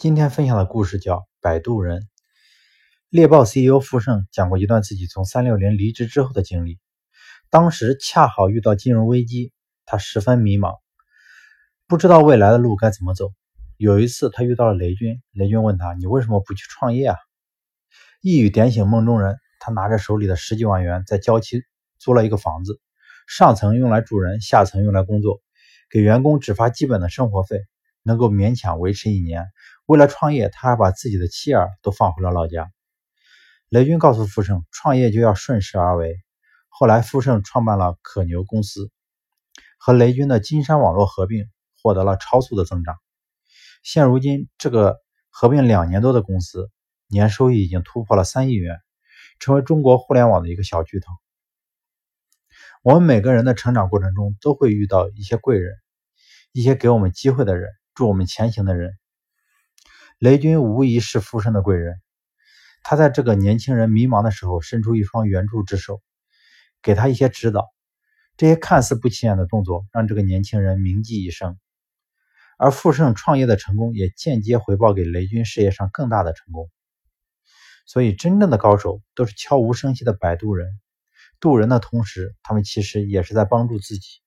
今天分享的故事叫《摆渡人》。猎豹 CEO 傅盛讲过一段自己从三六零离职之后的经历。当时恰好遇到金融危机，他十分迷茫，不知道未来的路该怎么走。有一次，他遇到了雷军，雷军问他：“你为什么不去创业啊？”一语点醒梦中人，他拿着手里的十几万元，在郊区租了一个房子，上层用来住人，下层用来工作，给员工只发基本的生活费。能够勉强维持一年。为了创业，他还把自己的妻儿都放回了老家。雷军告诉傅盛，创业就要顺势而为。后来，傅盛创办了可牛公司，和雷军的金山网络合并，获得了超速的增长。现如今，这个合并两年多的公司，年收益已经突破了三亿元，成为中国互联网的一个小巨头。我们每个人的成长过程中，都会遇到一些贵人，一些给我们机会的人。助我们前行的人，雷军无疑是富盛的贵人。他在这个年轻人迷茫的时候，伸出一双援助之手，给他一些指导。这些看似不起眼的动作，让这个年轻人铭记一生。而富盛创业的成功，也间接回报给雷军事业上更大的成功。所以，真正的高手都是悄无声息的摆渡人，渡人的同时，他们其实也是在帮助自己。